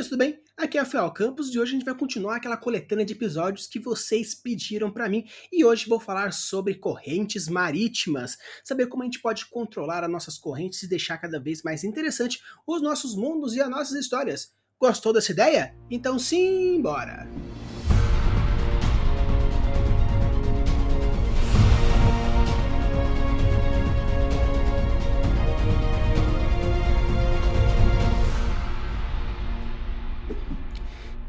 Beleza, tudo bem? Aqui é Rafael Campos e hoje a gente vai continuar aquela coletânea de episódios que vocês pediram para mim e hoje vou falar sobre correntes marítimas, saber como a gente pode controlar as nossas correntes e deixar cada vez mais interessante os nossos mundos e as nossas histórias. Gostou dessa ideia? Então sim, bora!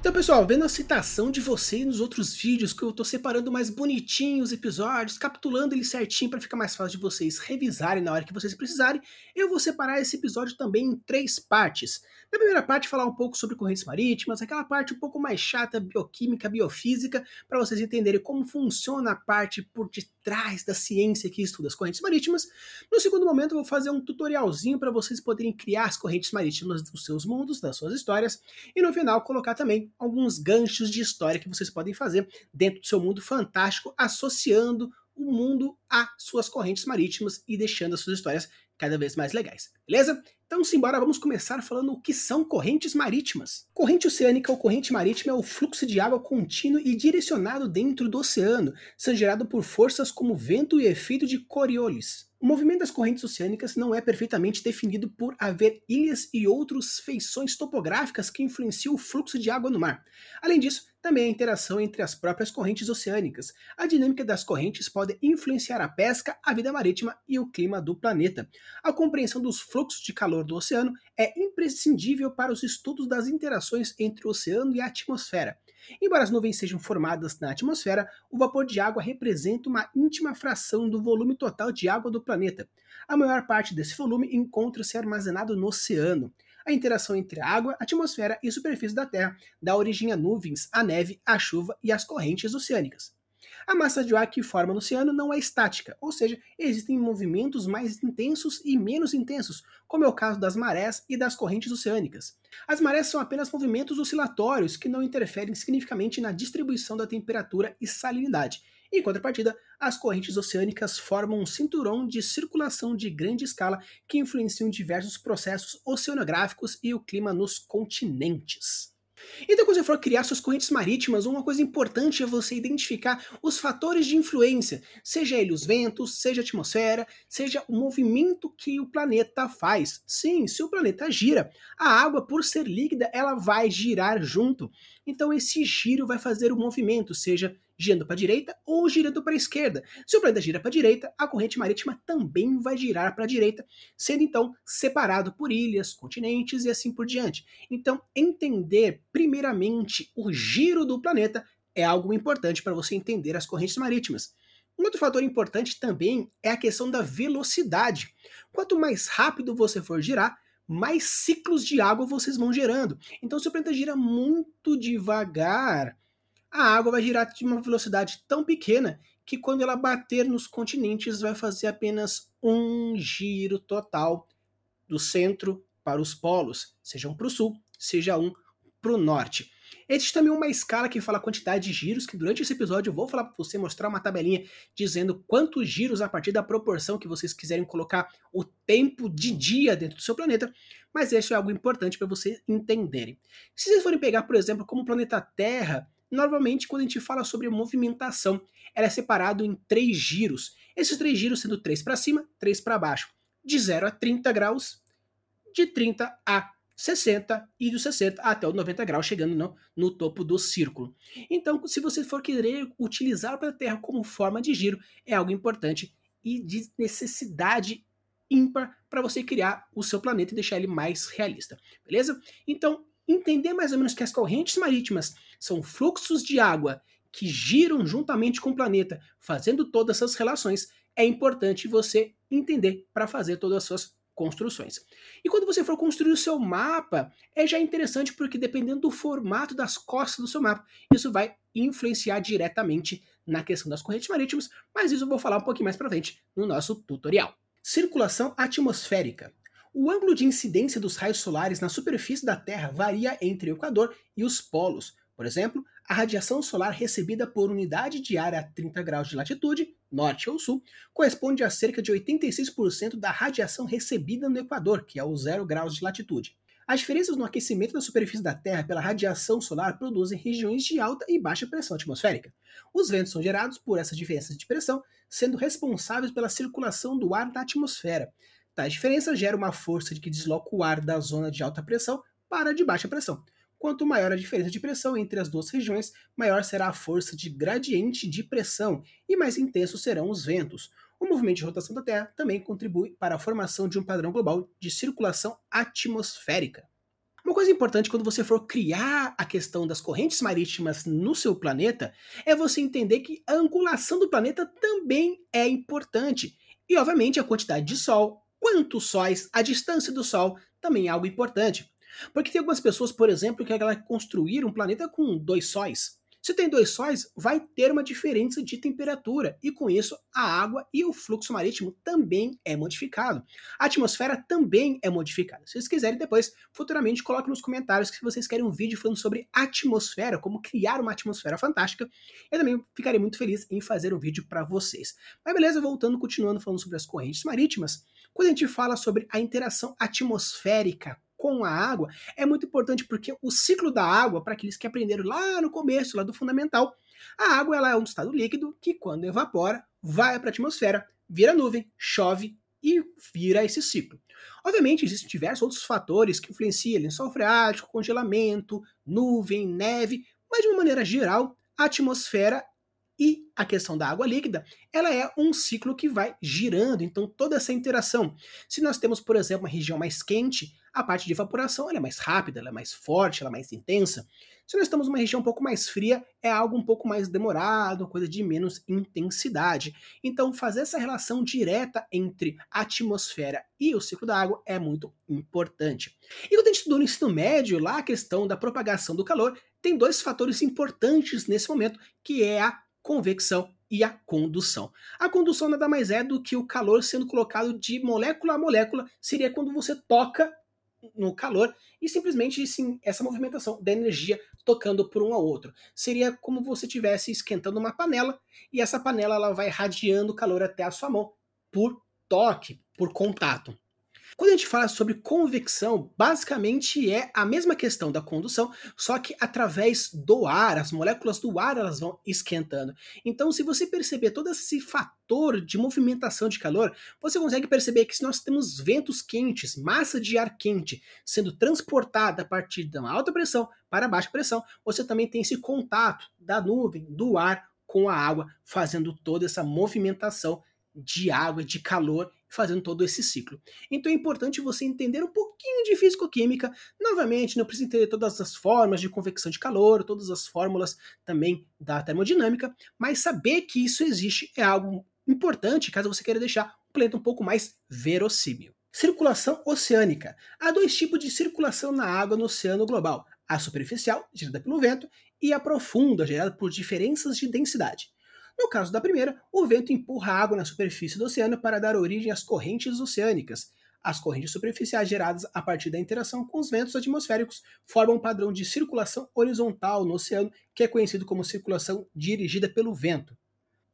Então, pessoal, vendo a citação de vocês nos outros vídeos, que eu tô separando mais bonitinho os episódios, capitulando eles certinho para ficar mais fácil de vocês revisarem na hora que vocês precisarem, eu vou separar esse episódio também em três partes. Na primeira parte, falar um pouco sobre correntes marítimas, aquela parte um pouco mais chata, bioquímica, biofísica, para vocês entenderem como funciona a parte por detrás da ciência que estuda as correntes marítimas. No segundo momento, eu vou fazer um tutorialzinho para vocês poderem criar as correntes marítimas dos seus mundos, das suas histórias, e no final colocar também alguns ganchos de história que vocês podem fazer dentro do seu mundo fantástico, associando o mundo a suas correntes marítimas e deixando as suas histórias cada vez mais legais, beleza? Então, simbora, vamos começar falando o que são correntes marítimas. Corrente oceânica ou corrente marítima é o fluxo de água contínuo e direcionado dentro do oceano, sendo gerado por forças como vento e efeito de Coriolis. O movimento das correntes oceânicas não é perfeitamente definido por haver ilhas e outras feições topográficas que influenciam o fluxo de água no mar. Além disso, também a interação entre as próprias correntes oceânicas. A dinâmica das correntes pode influenciar a pesca, a vida marítima e o clima do planeta. A compreensão dos fluxos de calor do oceano é imprescindível para os estudos das interações entre o oceano e a atmosfera. Embora as nuvens sejam formadas na atmosfera, o vapor de água representa uma íntima fração do volume total de água do planeta. A maior parte desse volume encontra-se armazenado no oceano. A interação entre a água, atmosfera e superfície da Terra dá origem a nuvens, a neve, a chuva e as correntes oceânicas. A massa de ar que forma no oceano não é estática, ou seja, existem movimentos mais intensos e menos intensos, como é o caso das marés e das correntes oceânicas. As marés são apenas movimentos oscilatórios que não interferem significativamente na distribuição da temperatura e salinidade. Em contrapartida, as correntes oceânicas formam um cinturão de circulação de grande escala que influenciam diversos processos oceanográficos e o clima nos continentes. Então, quando você for criar suas correntes marítimas, uma coisa importante é você identificar os fatores de influência, seja ele os ventos, seja a atmosfera, seja o movimento que o planeta faz. Sim, se o planeta gira, a água, por ser líquida, ela vai girar junto. Então, esse giro vai fazer o movimento, seja girando para a direita ou girando para a esquerda. Se o planeta gira para a direita, a corrente marítima também vai girar para a direita, sendo então separado por ilhas, continentes e assim por diante. Então, entender primeiramente o giro do planeta é algo importante para você entender as correntes marítimas. Um outro fator importante também é a questão da velocidade. Quanto mais rápido você for girar, mais ciclos de água vocês vão gerando. Então, se o planeta gira muito devagar, a água vai girar de uma velocidade tão pequena que quando ela bater nos continentes vai fazer apenas um giro total do centro para os polos, seja um para o sul, seja um para o norte. Existe também uma escala que fala a quantidade de giros, que durante esse episódio eu vou falar para você, mostrar uma tabelinha dizendo quantos giros a partir da proporção que vocês quiserem colocar o tempo de dia dentro do seu planeta, mas isso é algo importante para vocês entenderem. Se vocês forem pegar, por exemplo, como o planeta Terra, Normalmente, quando a gente fala sobre movimentação, ela é separado em três giros. Esses três giros sendo três para cima, três para baixo. De 0 a 30 graus, de 30 a 60 e do 60 até o 90 graus, chegando no, no topo do círculo. Então, se você for querer utilizar a Terra como forma de giro, é algo importante e de necessidade ímpar para você criar o seu planeta e deixar ele mais realista, beleza? Então, entender mais ou menos que as correntes marítimas são fluxos de água que giram juntamente com o planeta, fazendo todas essas relações, é importante você entender para fazer todas as suas construções. E quando você for construir o seu mapa, é já interessante porque dependendo do formato das costas do seu mapa, isso vai influenciar diretamente na questão das correntes marítimas, mas isso eu vou falar um pouquinho mais para frente no nosso tutorial. Circulação atmosférica. O ângulo de incidência dos raios solares na superfície da Terra varia entre o Equador e os polos. Por exemplo, a radiação solar recebida por unidade de área a 30 graus de latitude, norte ou sul, corresponde a cerca de 86% da radiação recebida no Equador, que é o 0 graus de latitude. As diferenças no aquecimento da superfície da Terra pela radiação solar produzem regiões de alta e baixa pressão atmosférica. Os ventos são gerados por essas diferenças de pressão, sendo responsáveis pela circulação do ar na atmosfera. Tais diferenças geram uma força de que desloca o ar da zona de alta pressão para a de baixa pressão. Quanto maior a diferença de pressão entre as duas regiões, maior será a força de gradiente de pressão e mais intensos serão os ventos. O movimento de rotação da Terra também contribui para a formação de um padrão global de circulação atmosférica. Uma coisa importante quando você for criar a questão das correntes marítimas no seu planeta é você entender que a angulação do planeta também é importante. E, obviamente, a quantidade de Sol, quantos sóis, a distância do Sol também é algo importante. Porque tem algumas pessoas, por exemplo, que querem construir um planeta com dois sóis. Se tem dois sóis, vai ter uma diferença de temperatura e com isso a água e o fluxo marítimo também é modificado. A atmosfera também é modificada. Se vocês quiserem depois, futuramente coloque nos comentários que vocês querem um vídeo falando sobre atmosfera, como criar uma atmosfera fantástica. Eu também ficarei muito feliz em fazer um vídeo para vocês. Mas beleza, voltando, continuando falando sobre as correntes marítimas, quando a gente fala sobre a interação atmosférica com a água é muito importante porque o ciclo da água, para aqueles que aprenderam lá no começo, lá do fundamental, a água ela é um estado líquido que, quando evapora, vai para a atmosfera, vira nuvem, chove e vira esse ciclo. Obviamente, existem diversos outros fatores que influenciam lençol freático, congelamento, nuvem, neve, mas de uma maneira geral, a atmosfera e a questão da água líquida, ela é um ciclo que vai girando, então toda essa interação. Se nós temos, por exemplo, uma região mais quente, a parte de evaporação é mais rápida, ela é mais forte, ela é mais intensa. Se nós estamos numa região um pouco mais fria, é algo um pouco mais demorado, coisa de menos intensidade. Então, fazer essa relação direta entre a atmosfera e o ciclo da água é muito importante. E quando a gente estudou no ensino médio, lá a questão da propagação do calor, tem dois fatores importantes nesse momento, que é a convecção e a condução. A condução nada mais é do que o calor sendo colocado de molécula a molécula, seria quando você toca no calor e simplesmente sim, essa movimentação da energia tocando por um ao outro. Seria como você estivesse esquentando uma panela e essa panela ela vai radiando calor até a sua mão por toque, por contato. Quando a gente fala sobre convecção, basicamente é a mesma questão da condução, só que através do ar, as moléculas do ar elas vão esquentando. Então, se você perceber todo esse fator de movimentação de calor, você consegue perceber que se nós temos ventos quentes, massa de ar quente sendo transportada a partir da alta pressão para baixa pressão, você também tem esse contato da nuvem, do ar com a água, fazendo toda essa movimentação de água, de calor fazendo todo esse ciclo. Então é importante você entender um pouquinho de físico-química. Novamente, não precisa entender todas as formas de convecção de calor, todas as fórmulas também da termodinâmica, mas saber que isso existe é algo importante caso você queira deixar o planeta um pouco mais verossímil. Circulação oceânica. Há dois tipos de circulação na água no oceano global: a superficial, gerada pelo vento, e a profunda, gerada por diferenças de densidade. No caso da primeira, o vento empurra água na superfície do oceano para dar origem às correntes oceânicas. As correntes superficiais geradas a partir da interação com os ventos atmosféricos formam um padrão de circulação horizontal no oceano, que é conhecido como circulação dirigida pelo vento.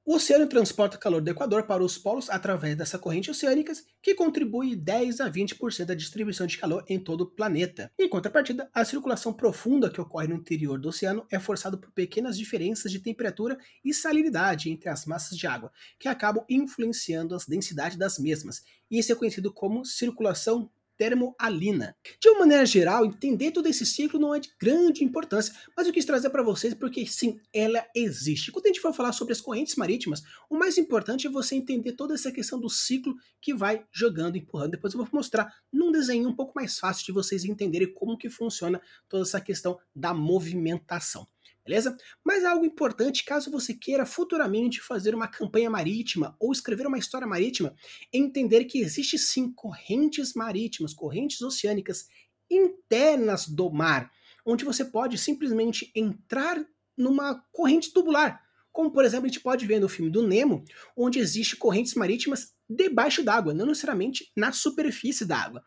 O oceano transporta calor do Equador para os polos através dessa corrente oceânica, que contribui 10 a 20% da distribuição de calor em todo o planeta. Em contrapartida, a circulação profunda que ocorre no interior do oceano é forçada por pequenas diferenças de temperatura e salinidade entre as massas de água, que acabam influenciando a densidade das mesmas. Isso é conhecido como circulação termoalina. De uma maneira geral, entender todo esse ciclo não é de grande importância, mas eu quis trazer para vocês porque sim, ela existe. Quando a gente for falar sobre as correntes marítimas, o mais importante é você entender toda essa questão do ciclo que vai jogando, empurrando. Depois eu vou mostrar num desenho um pouco mais fácil de vocês entenderem como que funciona toda essa questão da movimentação beleza? Mas algo importante, caso você queira futuramente fazer uma campanha marítima ou escrever uma história marítima, é entender que existe sim correntes marítimas, correntes oceânicas internas do mar, onde você pode simplesmente entrar numa corrente tubular, como por exemplo a gente pode ver no filme do Nemo, onde existe correntes marítimas debaixo d'água, não necessariamente na superfície da água.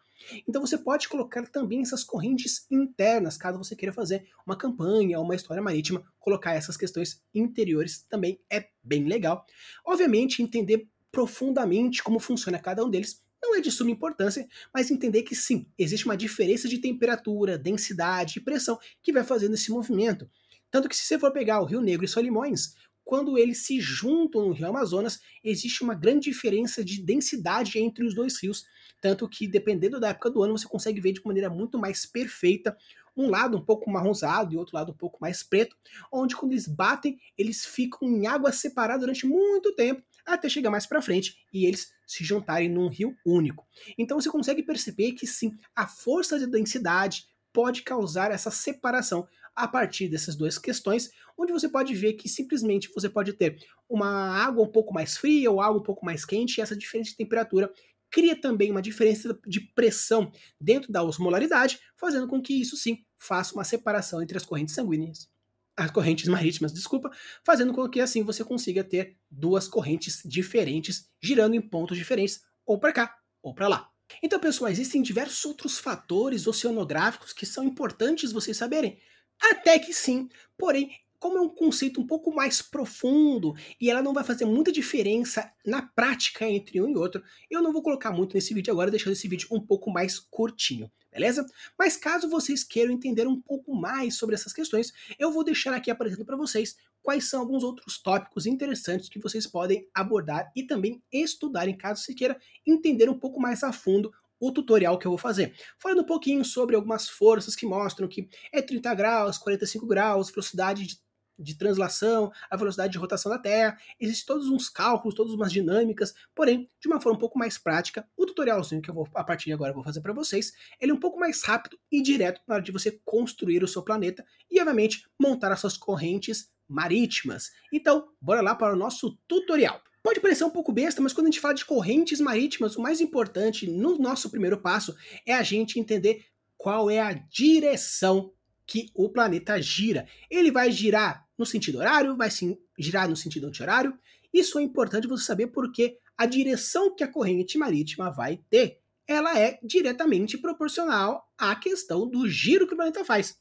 Então você pode colocar também essas correntes internas, caso você queira fazer uma campanha ou uma história marítima, colocar essas questões interiores também é bem legal. Obviamente, entender profundamente como funciona cada um deles não é de suma importância, mas entender que sim, existe uma diferença de temperatura, densidade e pressão que vai fazendo esse movimento. Tanto que se você for pegar o Rio Negro e Solimões, quando eles se juntam no Rio Amazonas, existe uma grande diferença de densidade entre os dois rios. Tanto que, dependendo da época do ano, você consegue ver de maneira muito mais perfeita um lado um pouco marronzado e outro lado um pouco mais preto, onde quando eles batem, eles ficam em água separada durante muito tempo, até chegar mais para frente e eles se juntarem num rio único. Então você consegue perceber que sim, a força de densidade pode causar essa separação a partir dessas duas questões, onde você pode ver que simplesmente você pode ter uma água um pouco mais fria ou água um pouco mais quente, e essa diferença de temperatura cria também uma diferença de pressão dentro da osmolaridade, fazendo com que isso sim faça uma separação entre as correntes sanguíneas, as correntes marítimas, desculpa, fazendo com que assim você consiga ter duas correntes diferentes girando em pontos diferentes, ou para cá ou para lá. Então, pessoal, existem diversos outros fatores oceanográficos que são importantes vocês saberem. Até que sim, porém, como é um conceito um pouco mais profundo e ela não vai fazer muita diferença na prática entre um e outro, eu não vou colocar muito nesse vídeo agora, deixando esse vídeo um pouco mais curtinho, beleza? Mas caso vocês queiram entender um pouco mais sobre essas questões, eu vou deixar aqui aparecendo para vocês quais são alguns outros tópicos interessantes que vocês podem abordar e também estudar em caso você queira entender um pouco mais a fundo o tutorial que eu vou fazer. Falando um pouquinho sobre algumas forças que mostram que é 30 graus, 45 graus, velocidade de de translação, a velocidade de rotação da Terra, existem todos uns cálculos, todas umas dinâmicas, porém, de uma forma um pouco mais prática, o tutorialzinho que eu vou, a partir de agora, vou fazer para vocês, ele é um pouco mais rápido e direto na hora de você construir o seu planeta e, obviamente, montar as suas correntes marítimas. Então, bora lá para o nosso tutorial. Pode parecer um pouco besta, mas quando a gente fala de correntes marítimas, o mais importante no nosso primeiro passo é a gente entender qual é a direção que o planeta gira. Ele vai girar no sentido horário, vai sim, girar no sentido anti-horário. Isso é importante você saber porque a direção que a corrente marítima vai ter, ela é diretamente proporcional à questão do giro que o planeta faz.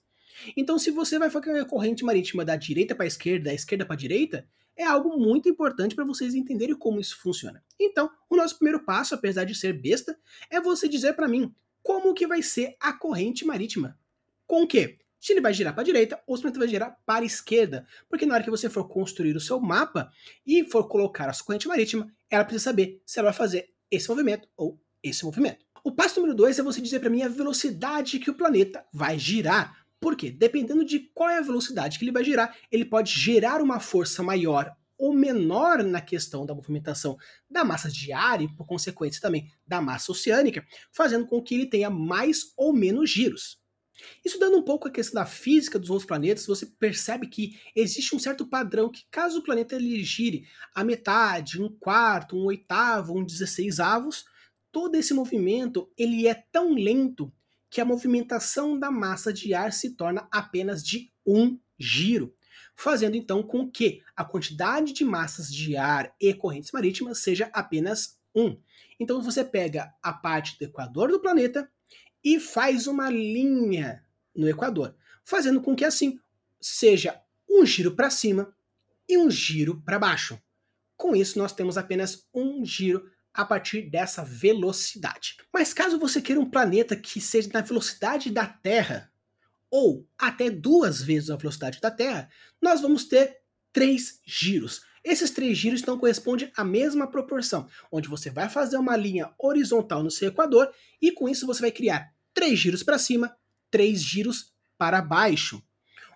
Então, se você vai fazer a corrente marítima da direita para a esquerda, da esquerda para a direita, é algo muito importante para vocês entenderem como isso funciona. Então, o nosso primeiro passo, apesar de ser besta, é você dizer para mim como que vai ser a corrente marítima. Com o quê? se ele vai girar para a direita ou se ele vai girar para a esquerda. Porque na hora que você for construir o seu mapa e for colocar a sua corrente marítima, ela precisa saber se ela vai fazer esse movimento ou esse movimento. O passo número dois é você dizer para mim a velocidade que o planeta vai girar. Por quê? Dependendo de qual é a velocidade que ele vai girar, ele pode gerar uma força maior ou menor na questão da movimentação da massa de ar e, por consequência, também da massa oceânica, fazendo com que ele tenha mais ou menos giros. Estudando um pouco a questão da física dos outros planetas, você percebe que existe um certo padrão que caso o planeta ele gire a metade, um quarto, um oitavo, um dezesseisavos, todo esse movimento ele é tão lento que a movimentação da massa de ar se torna apenas de um giro, fazendo então com que a quantidade de massas de ar e correntes marítimas seja apenas um. Então você pega a parte do equador do planeta e faz uma linha no Equador, fazendo com que assim seja um giro para cima e um giro para baixo. Com isso, nós temos apenas um giro a partir dessa velocidade. Mas caso você queira um planeta que seja na velocidade da Terra, ou até duas vezes a velocidade da Terra, nós vamos ter três giros. Esses três giros não correspondem à mesma proporção, onde você vai fazer uma linha horizontal no seu equador e com isso você vai criar três giros para cima, três giros para baixo,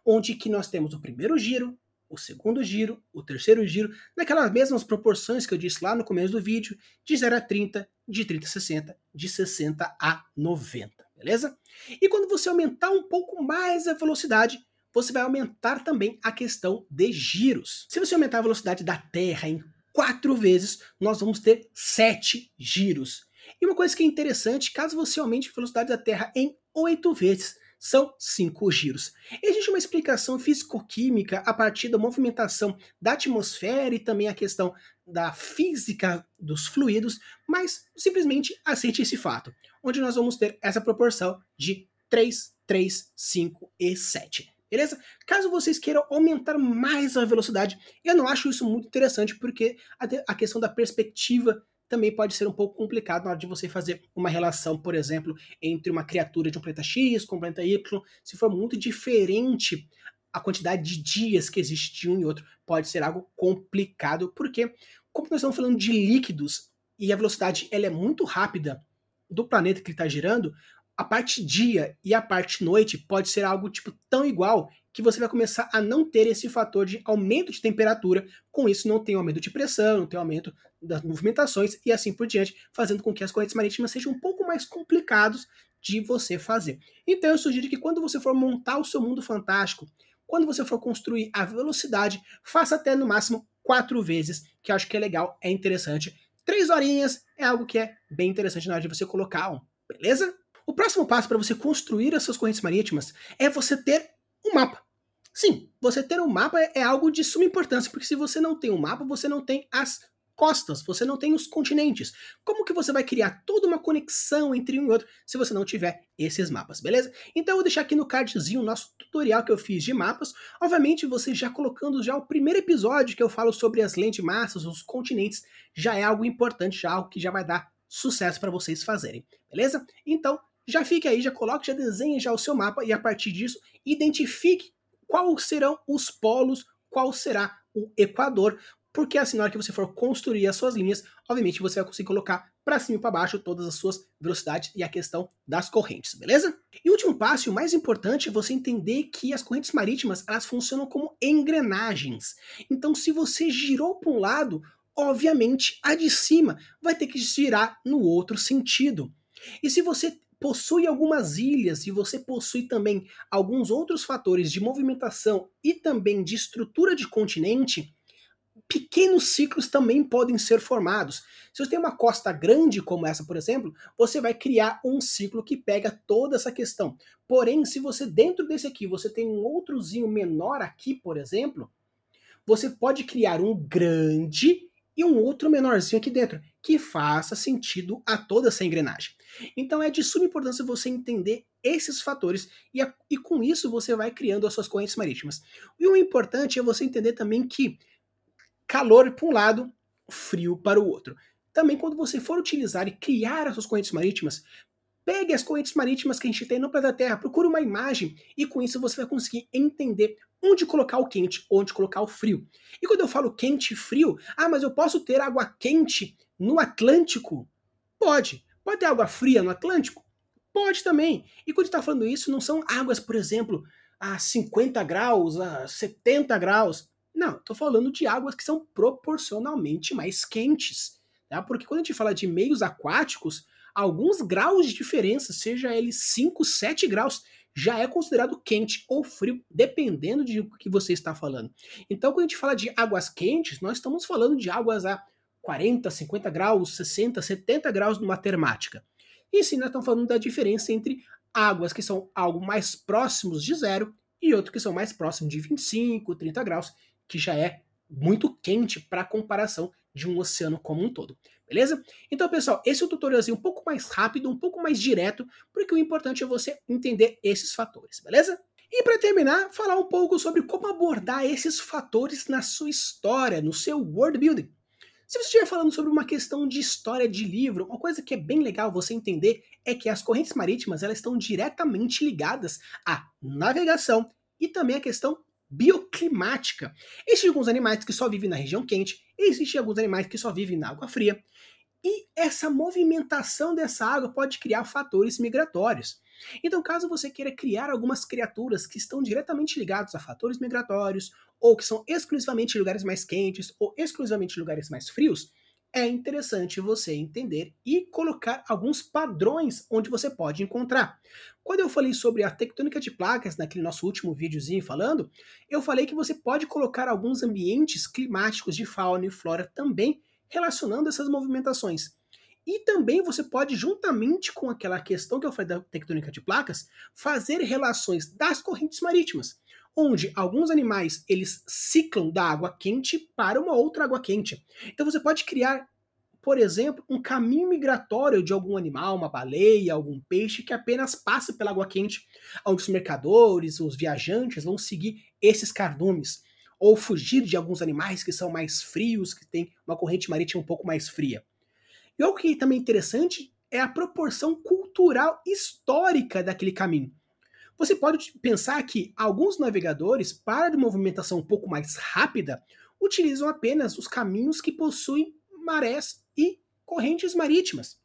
onde que nós temos o primeiro giro, o segundo giro, o terceiro giro, naquelas mesmas proporções que eu disse lá no começo do vídeo, de 0 a 30, de 30 a 60, de 60 a 90, beleza? E quando você aumentar um pouco mais a velocidade, você vai aumentar também a questão de giros. Se você aumentar a velocidade da Terra em quatro vezes, nós vamos ter sete giros. E uma coisa que é interessante, caso você aumente a velocidade da Terra em oito vezes, são cinco giros. Existe uma explicação físico-química a partir da movimentação da atmosfera e também a questão da física dos fluidos, mas simplesmente aceite esse fato, onde nós vamos ter essa proporção de 3, 3, 5 e 7 beleza? Caso vocês queiram aumentar mais a velocidade, eu não acho isso muito interessante, porque a, questão da perspectiva também pode ser um pouco complicado na hora de você fazer uma relação, por exemplo, entre uma criatura de um planeta X com um planeta Y. Se for muito diferente a quantidade de dias que existe de um e outro, pode ser algo complicado, porque, como nós estamos falando de líquidos e a velocidade ela é muito rápida do planeta que está girando, a parte dia e a parte noite pode ser algo tipo tão igual que você vai começar a não ter esse fator de aumento de temperatura, com isso não tem aumento de pressão, não tem aumento das movimentações e assim por diante, fazendo com que as correntes marítimas sejam um pouco mais complicados de você fazer. Então eu sugiro que quando você for montar o seu mundo fantástico, quando você for construir a velocidade, faça até no máximo quatro vezes, que acho que é legal, é interessante. Três horinhas é algo que é bem interessante na hora de você colocar um, beleza? O próximo passo para você construir as suas correntes marítimas é você ter um mapa. Sim, você ter um mapa é algo de suma importância, porque se você não tem um mapa, você não tem as costas, você não tem os continentes. Como que você vai criar toda uma conexão entre um e outro se você não tiver esses mapas, beleza? Então eu vou deixar aqui no cardzinho o nosso tutorial que eu fiz de mapas. Obviamente, você já colocando já o primeiro episódio que eu falo sobre as lentes massas, os continentes, já é algo importante, já algo que já vai dar sucesso para vocês fazerem, beleza? Então, já fique aí, já coloque, já desenhe já o seu mapa e a partir disso identifique quais serão os polos, qual será o equador, porque assim na hora que você for construir as suas linhas, obviamente você vai conseguir colocar para cima e para baixo todas as suas velocidades e a questão das correntes, beleza? E o último passo, o mais importante, é você entender que as correntes marítimas elas funcionam como engrenagens. Então, se você girou para um lado, obviamente a de cima vai ter que girar no outro sentido. E se você possui algumas ilhas e você possui também alguns outros fatores de movimentação e também de estrutura de continente, pequenos ciclos também podem ser formados. Se você tem uma costa grande como essa, por exemplo, você vai criar um ciclo que pega toda essa questão. Porém, se você dentro desse aqui, você tem um outrozinho menor aqui, por exemplo, você pode criar um grande e um outro menorzinho aqui dentro, que faça sentido a toda essa engrenagem. Então é de suma importância você entender esses fatores e, a, e com isso você vai criando as suas correntes marítimas. E o importante é você entender também que calor para um lado, frio para o outro. Também quando você for utilizar e criar as suas correntes marítimas, pegue as correntes marítimas que a gente tem no planeta Terra, procure uma imagem e com isso você vai conseguir entender onde colocar o quente, onde colocar o frio. E quando eu falo quente e frio, ah, mas eu posso ter água quente no Atlântico? Pode. Pode ter água fria no Atlântico? Pode também. E quando está falando isso, não são águas, por exemplo, a 50 graus, a 70 graus. Não, estou falando de águas que são proporcionalmente mais quentes. Tá? Porque quando a gente fala de meios aquáticos, alguns graus de diferença, seja ele 5, 7 graus, já é considerado quente ou frio, dependendo de o que você está falando. Então, quando a gente fala de águas quentes, nós estamos falando de águas a 40, 50 graus, 60, 70 graus numa termática. E sim, nós estamos falando da diferença entre águas que são algo mais próximos de zero e outros que são mais próximos de 25, 30 graus, que já é muito quente para comparação de um oceano como um todo. Beleza? Então, pessoal, esse é o tutorialzinho um pouco mais rápido, um pouco mais direto, porque o importante é você entender esses fatores, beleza? E para terminar, falar um pouco sobre como abordar esses fatores na sua história, no seu world building. Se você estiver falando sobre uma questão de história de livro, uma coisa que é bem legal você entender é que as correntes marítimas elas estão diretamente ligadas à navegação e também à questão bioclimática. Existem alguns animais que só vivem na região quente, existem alguns animais que só vivem na água fria. E essa movimentação dessa água pode criar fatores migratórios. Então, caso você queira criar algumas criaturas que estão diretamente ligados a fatores migratórios, ou que são exclusivamente lugares mais quentes, ou exclusivamente lugares mais frios, é interessante você entender e colocar alguns padrões onde você pode encontrar. Quando eu falei sobre a tectônica de placas naquele nosso último videozinho falando, eu falei que você pode colocar alguns ambientes climáticos de fauna e flora também relacionando essas movimentações. E também você pode, juntamente com aquela questão que eu falei da tectônica de placas, fazer relações das correntes marítimas onde alguns animais eles ciclam da água quente para uma outra água quente. Então você pode criar, por exemplo, um caminho migratório de algum animal, uma baleia, algum peixe que apenas passa pela água quente, onde os mercadores, os viajantes vão seguir esses cardumes ou fugir de alguns animais que são mais frios, que têm uma corrente marítima um pouco mais fria. E algo que também é interessante é a proporção cultural histórica daquele caminho. Você pode pensar que alguns navegadores, para movimentação um pouco mais rápida, utilizam apenas os caminhos que possuem marés e correntes marítimas.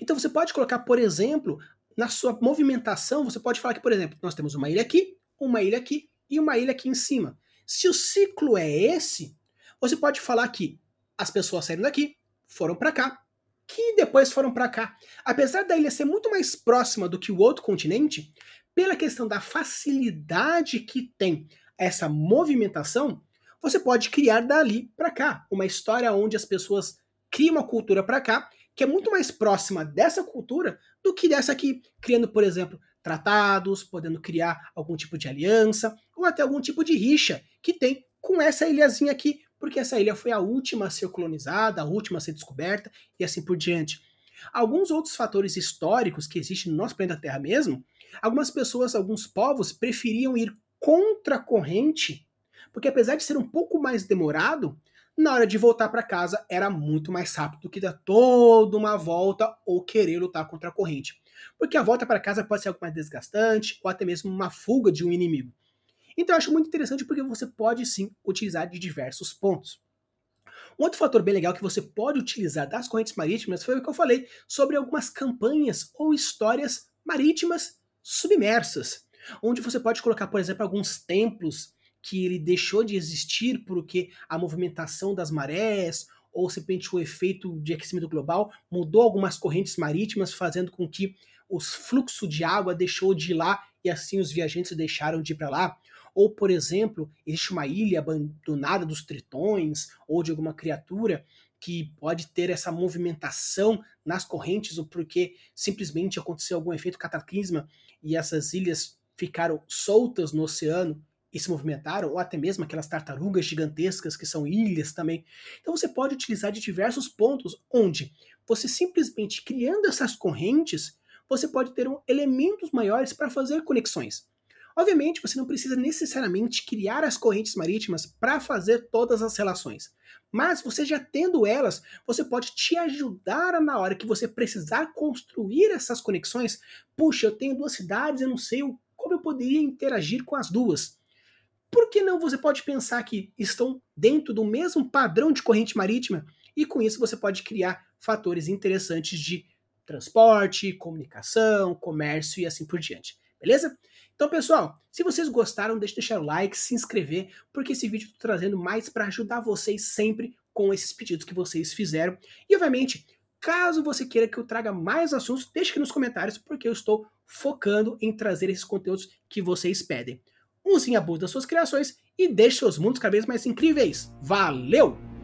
Então você pode colocar, por exemplo, na sua movimentação, você pode falar que, por exemplo, nós temos uma ilha aqui, uma ilha aqui e uma ilha aqui em cima. Se o ciclo é esse, você pode falar que as pessoas saíram daqui, foram para cá, que depois foram para cá. Apesar da ilha ser muito mais próxima do que o outro continente, pela questão da facilidade que tem essa movimentação, você pode criar dali para cá uma história onde as pessoas criam uma cultura para cá que é muito mais próxima dessa cultura do que dessa aqui, criando, por exemplo, tratados, podendo criar algum tipo de aliança ou até algum tipo de rixa que tem com essa ilhazinha aqui, porque essa ilha foi a última a ser colonizada, a última a ser descoberta e assim por diante. Alguns outros fatores históricos que existem no nosso planeta Terra mesmo, algumas pessoas, alguns povos preferiam ir contra a corrente, porque apesar de ser um pouco mais demorado, na hora de voltar para casa era muito mais rápido do que dar toda uma volta ou querer lutar contra a corrente. Porque a volta para casa pode ser algo mais desgastante ou até mesmo uma fuga de um inimigo. Então eu acho muito interessante porque você pode sim utilizar de diversos pontos. Um outro fator bem legal que você pode utilizar das correntes marítimas foi o que eu falei sobre algumas campanhas ou histórias marítimas submersas, onde você pode colocar, por exemplo, alguns templos que ele deixou de existir porque a movimentação das marés ou simplesmente o efeito de aquecimento global mudou algumas correntes marítimas, fazendo com que o fluxo de água deixou de ir lá e assim os viajantes deixaram de ir para lá. Ou, por exemplo, existe uma ilha abandonada dos tritões ou de alguma criatura que pode ter essa movimentação nas correntes ou porque simplesmente aconteceu algum efeito cataclisma e essas ilhas ficaram soltas no oceano e se movimentaram, ou até mesmo aquelas tartarugas gigantescas que são ilhas também. Então você pode utilizar de diversos pontos onde você simplesmente criando essas correntes, você pode ter um, elementos maiores para fazer conexões. Obviamente, você não precisa necessariamente criar as correntes marítimas para fazer todas as relações. Mas você já tendo elas, você pode te ajudar na hora que você precisar construir essas conexões. Puxa, eu tenho duas cidades, eu não sei como eu poderia interagir com as duas. Por que não você pode pensar que estão dentro do mesmo padrão de corrente marítima e com isso você pode criar fatores interessantes de transporte, comunicação, comércio e assim por diante. Beleza? Então, pessoal, se vocês gostaram, deixe de deixar o like, se inscrever, porque esse vídeo eu tô trazendo mais para ajudar vocês sempre com esses pedidos que vocês fizeram. E, obviamente, caso você queira que eu traga mais assuntos, deixe aqui nos comentários, porque eu estou focando em trazer esses conteúdos que vocês pedem use em abuso das suas criações e deixe seus mundos cada vez mais incríveis. Valeu!